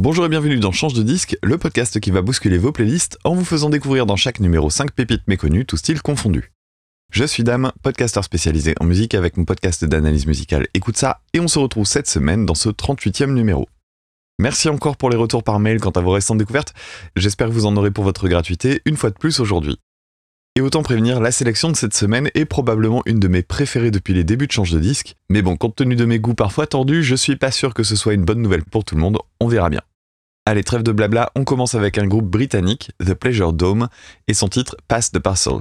Bonjour et bienvenue dans Change de disque, le podcast qui va bousculer vos playlists en vous faisant découvrir dans chaque numéro 5 pépites méconnues, tout style confondu. Je suis Dame, podcasteur spécialisé en musique avec mon podcast d'analyse musicale Écoute ça, et on se retrouve cette semaine dans ce 38e numéro. Merci encore pour les retours par mail quant à vos récentes découvertes, j'espère que vous en aurez pour votre gratuité une fois de plus aujourd'hui. Et autant prévenir, la sélection de cette semaine est probablement une de mes préférées depuis les débuts de Change de disque, mais bon, compte tenu de mes goûts parfois tordus, je suis pas sûr que ce soit une bonne nouvelle pour tout le monde, on verra bien. Allez, trêve de blabla, on commence avec un groupe britannique, The Pleasure Dome, et son titre Pass the Parcel.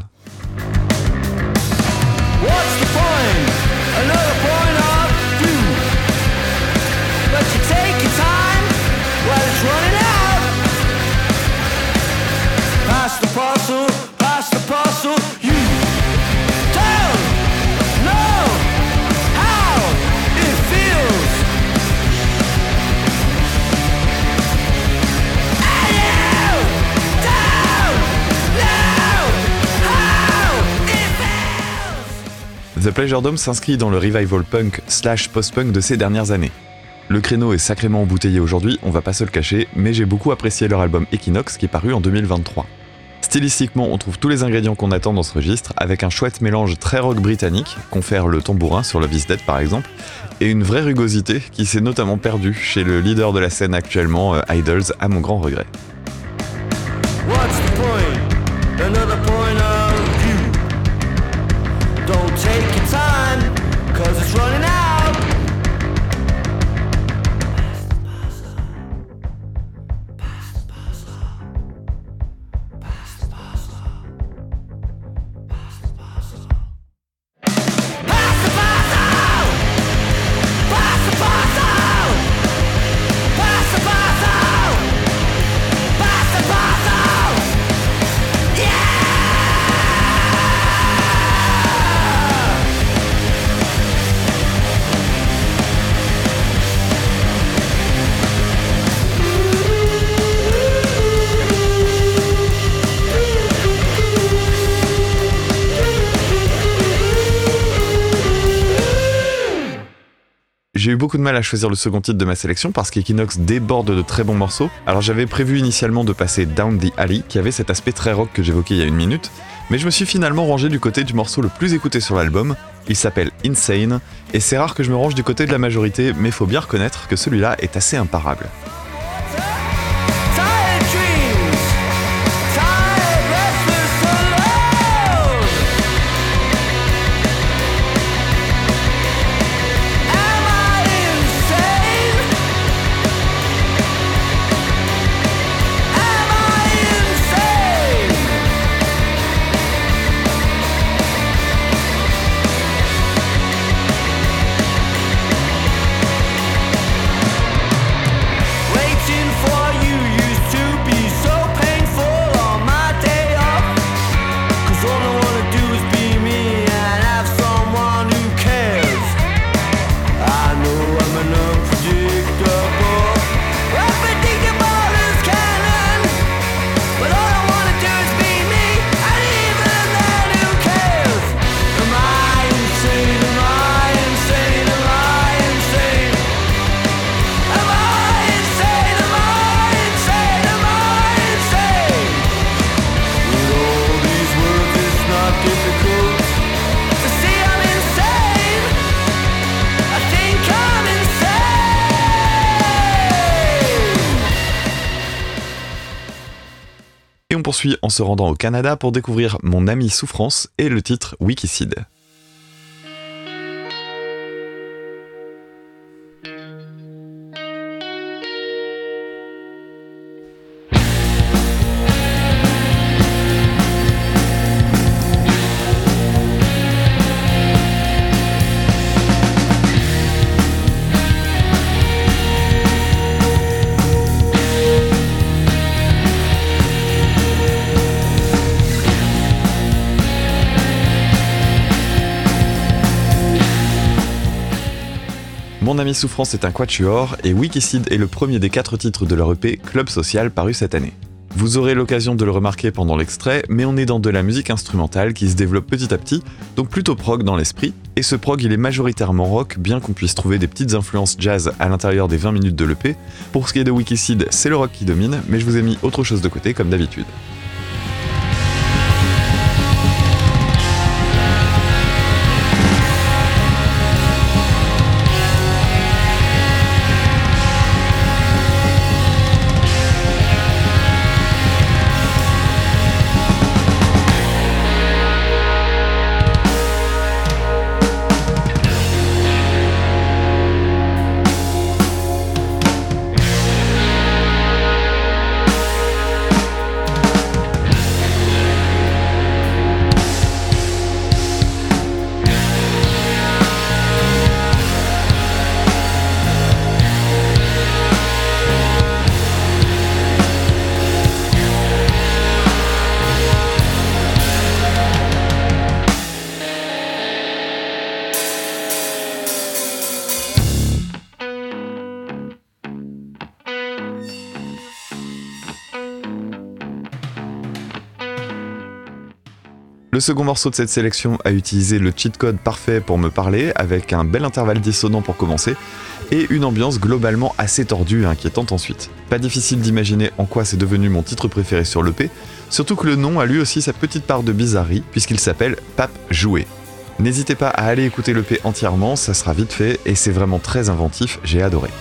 The Pleasure Dome s'inscrit dans le revival punk slash post-punk de ces dernières années. Le créneau est sacrément embouteillé aujourd'hui, on va pas se le cacher, mais j'ai beaucoup apprécié leur album Equinox qui est paru en 2023. Stylistiquement, on trouve tous les ingrédients qu'on attend dans ce registre, avec un chouette mélange très rock britannique, confère le tambourin sur Love is Dead par exemple, et une vraie rugosité qui s'est notamment perdue chez le leader de la scène actuellement, euh, Idols, à mon grand regret. Eu beaucoup de mal à choisir le second titre de ma sélection parce qu'Equinox déborde de très bons morceaux. Alors j'avais prévu initialement de passer Down the Alley, qui avait cet aspect très rock que j'évoquais il y a une minute, mais je me suis finalement rangé du côté du morceau le plus écouté sur l'album. Il s'appelle Insane, et c'est rare que je me range du côté de la majorité, mais faut bien reconnaître que celui-là est assez imparable. Poursuit en se rendant au Canada pour découvrir Mon ami Souffrance et le titre Wikicide. Mon ami Souffrance est un quatuor et Wikicide est le premier des quatre titres de leur EP Club Social paru cette année. Vous aurez l'occasion de le remarquer pendant l'extrait, mais on est dans de la musique instrumentale qui se développe petit à petit, donc plutôt prog dans l'esprit, et ce prog il est majoritairement rock, bien qu'on puisse trouver des petites influences jazz à l'intérieur des 20 minutes de l'EP. Pour ce qui est de Wikiseed, c'est le rock qui domine, mais je vous ai mis autre chose de côté comme d'habitude. Le second morceau de cette sélection a utilisé le cheat code parfait pour me parler, avec un bel intervalle dissonant pour commencer, et une ambiance globalement assez tordue et inquiétante ensuite. Pas difficile d'imaginer en quoi c'est devenu mon titre préféré sur l'EP, surtout que le nom a lui aussi sa petite part de bizarrerie, puisqu'il s'appelle Pape Joué. N'hésitez pas à aller écouter l'EP entièrement, ça sera vite fait, et c'est vraiment très inventif, j'ai adoré.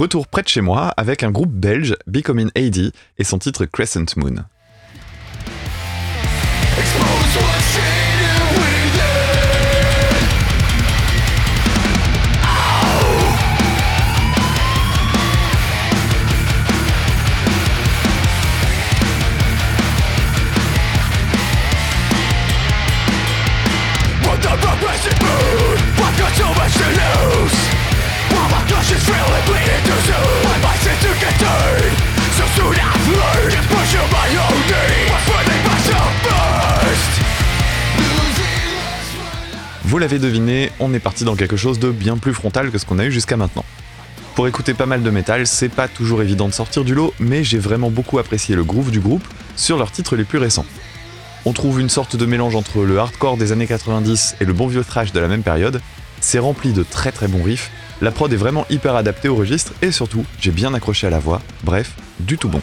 Retour près de chez moi avec un groupe belge, Becoming AD, et son titre Crescent Moon. L'avez deviné, on est parti dans quelque chose de bien plus frontal que ce qu'on a eu jusqu'à maintenant. Pour écouter pas mal de métal, c'est pas toujours évident de sortir du lot, mais j'ai vraiment beaucoup apprécié le groove du groupe sur leurs titres les plus récents. On trouve une sorte de mélange entre le hardcore des années 90 et le bon vieux thrash de la même période. C'est rempli de très très bons riffs, la prod est vraiment hyper adaptée au registre et surtout, j'ai bien accroché à la voix, bref, du tout bon.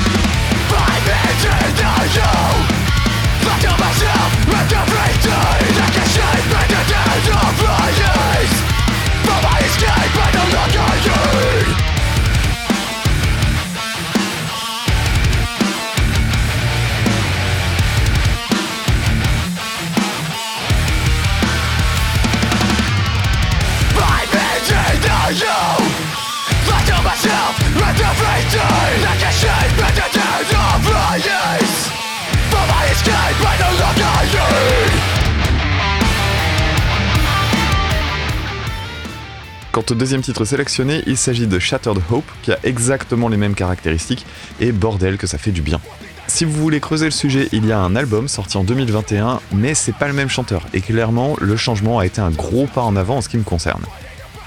Deuxième titre sélectionné, il s'agit de Shattered Hope, qui a exactement les mêmes caractéristiques, et bordel que ça fait du bien. Si vous voulez creuser le sujet, il y a un album sorti en 2021, mais c'est pas le même chanteur, et clairement, le changement a été un gros pas en avant en ce qui me concerne.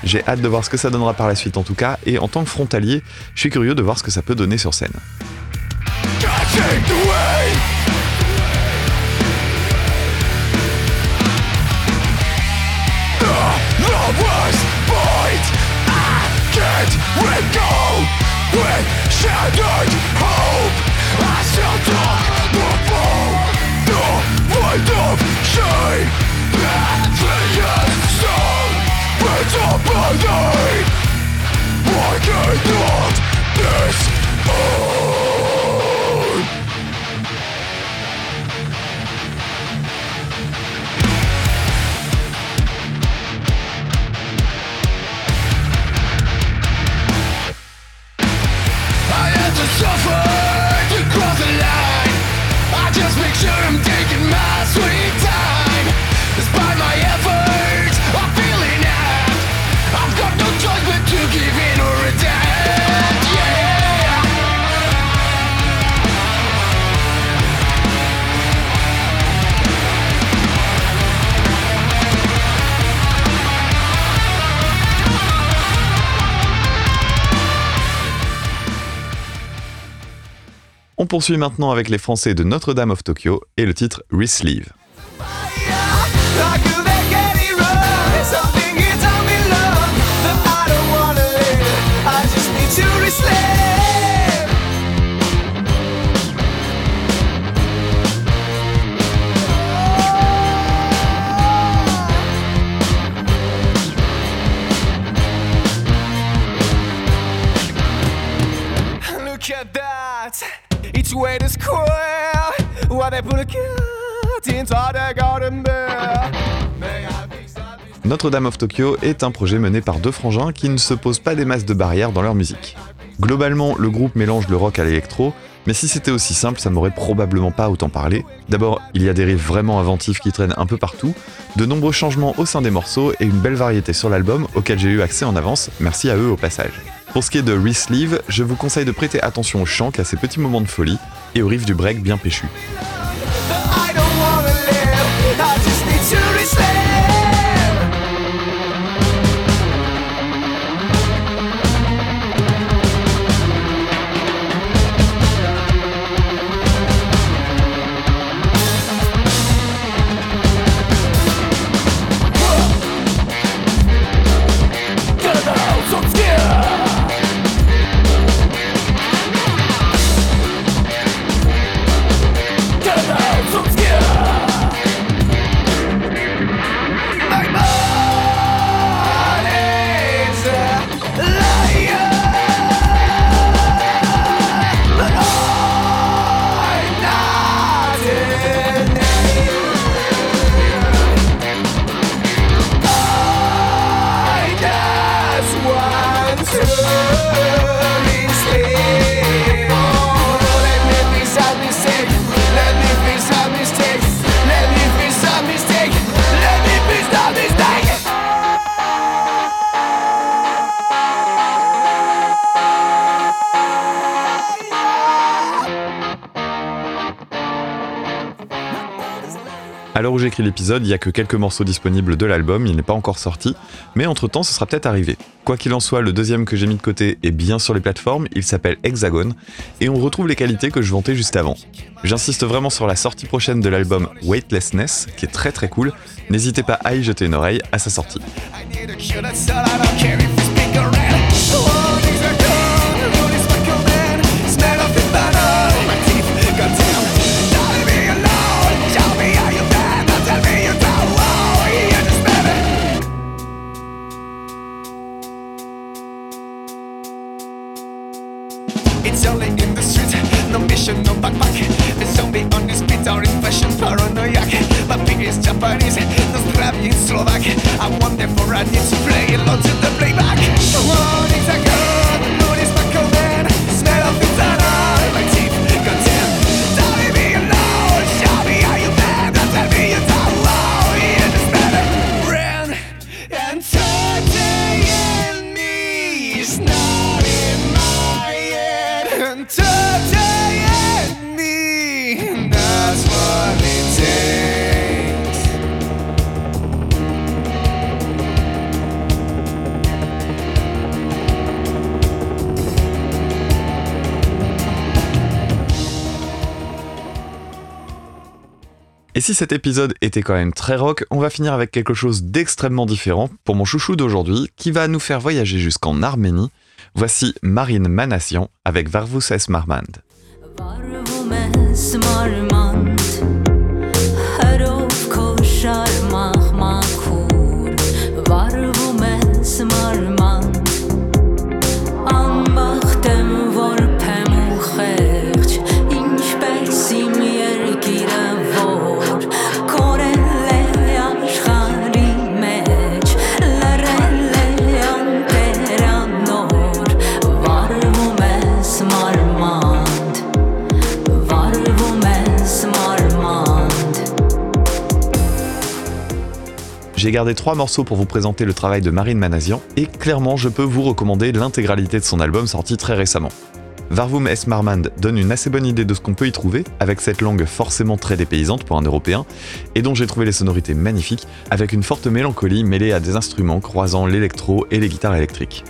J'ai hâte de voir ce que ça donnera par la suite en tout cas, et en tant que frontalier, je suis curieux de voir ce que ça peut donner sur scène. Lit with gold With shattered hope. I still talk before The void of shame. At the end stone It's a body On poursuit maintenant avec les Français de Notre-Dame of Tokyo et le titre Resleeve. Notre-Dame of Tokyo est un projet mené par deux frangins qui ne se posent pas des masses de barrières dans leur musique. Globalement, le groupe mélange le rock à l'électro, mais si c'était aussi simple, ça m'aurait probablement pas autant parlé. D'abord, il y a des riffs vraiment inventifs qui traînent un peu partout, de nombreux changements au sein des morceaux et une belle variété sur l'album auquel j'ai eu accès en avance, merci à eux au passage. Pour ce qui est de Resleeve, je vous conseille de prêter attention au chant a ses petits moments de folie et au riff du break bien péchu. L'épisode, il n'y a que quelques morceaux disponibles de l'album, il n'est pas encore sorti, mais entre-temps ce sera peut-être arrivé. Quoi qu'il en soit, le deuxième que j'ai mis de côté est bien sur les plateformes, il s'appelle Hexagon, et on retrouve les qualités que je vantais juste avant. J'insiste vraiment sur la sortie prochaine de l'album Weightlessness, qui est très très cool, n'hésitez pas à y jeter une oreille à sa sortie. Si cet épisode était quand même très rock, on va finir avec quelque chose d'extrêmement différent pour mon chouchou d'aujourd'hui qui va nous faire voyager jusqu'en Arménie. Voici Marine Manassian avec Varvus es gardé trois morceaux pour vous présenter le travail de Marine Manazian, et clairement je peux vous recommander l'intégralité de son album sorti très récemment. Varvum S. Marmand donne une assez bonne idée de ce qu'on peut y trouver, avec cette langue forcément très dépaysante pour un Européen, et dont j'ai trouvé les sonorités magnifiques, avec une forte mélancolie mêlée à des instruments croisant l'électro et les guitares électriques.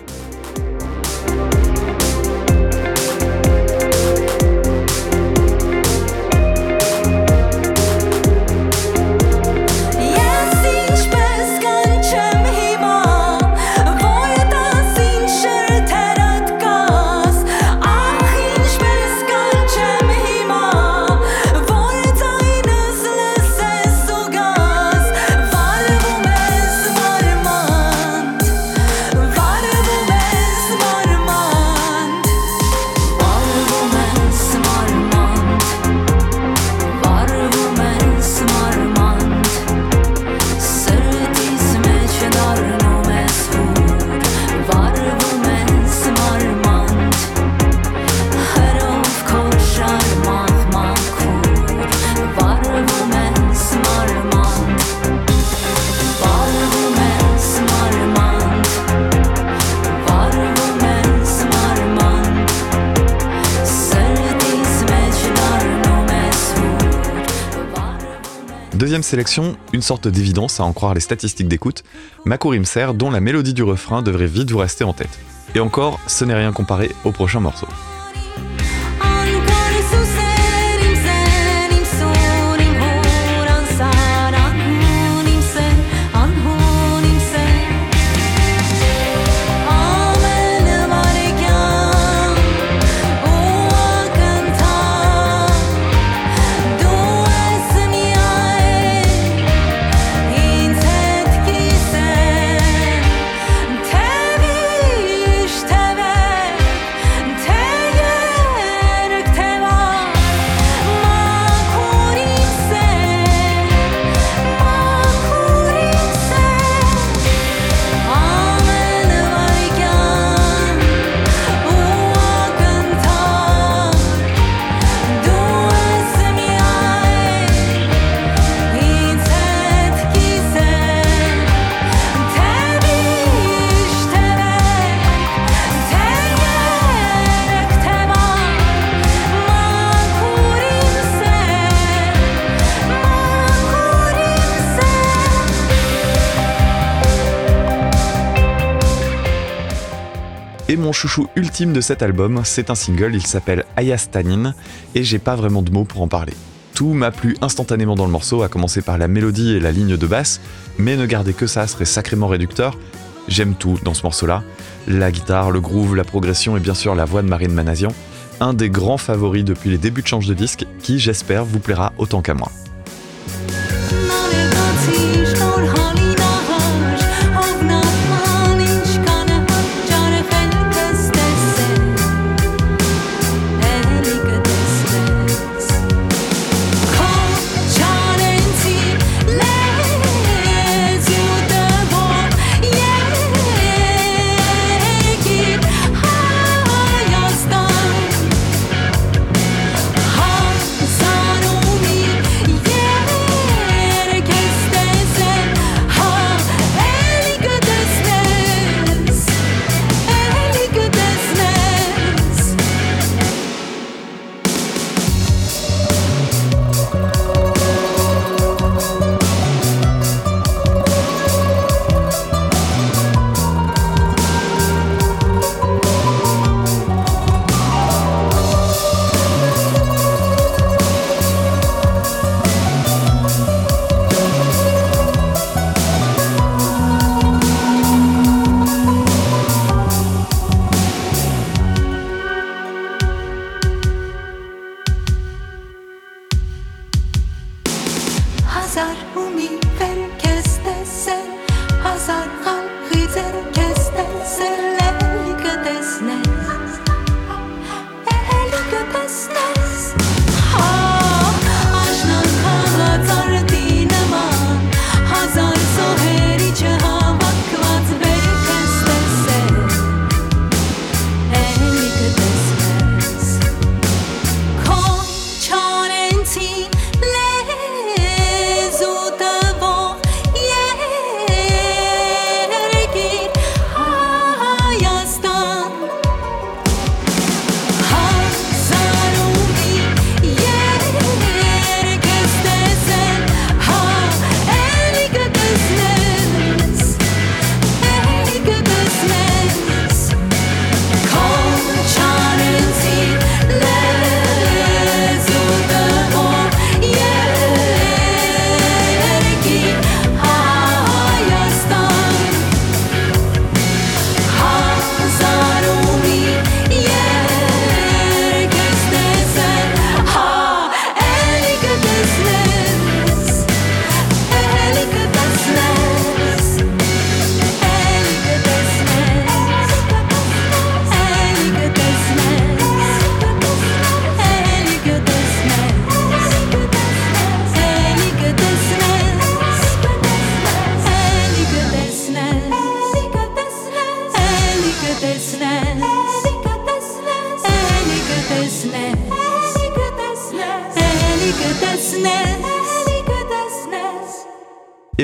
Deuxième sélection, une sorte d'évidence à en croire les statistiques d'écoute, Makourim Ser dont la mélodie du refrain devrait vite vous rester en tête. Et encore, ce n'est rien comparé au prochain morceau. Chouchou ultime de cet album, c'est un single, il s'appelle Ayastanin, et j'ai pas vraiment de mots pour en parler. Tout m'a plu instantanément dans le morceau, à commencer par la mélodie et la ligne de basse, mais ne garder que ça serait sacrément réducteur. J'aime tout dans ce morceau-là. La guitare, le groove, la progression et bien sûr la voix de Marine Manazian. Un des grands favoris depuis les débuts de Change de disque, qui j'espère vous plaira autant qu'à moi.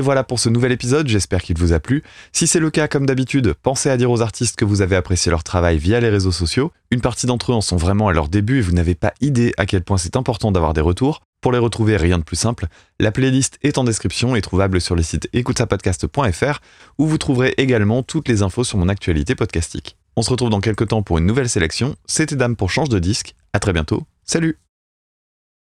Et voilà pour ce nouvel épisode, j'espère qu'il vous a plu. Si c'est le cas, comme d'habitude, pensez à dire aux artistes que vous avez apprécié leur travail via les réseaux sociaux. Une partie d'entre eux en sont vraiment à leur début et vous n'avez pas idée à quel point c'est important d'avoir des retours. Pour les retrouver, rien de plus simple. La playlist est en description et trouvable sur le site écoutesapodcast.fr où vous trouverez également toutes les infos sur mon actualité podcastique. On se retrouve dans quelques temps pour une nouvelle sélection. C'était Dame pour Change de disque. À très bientôt. Salut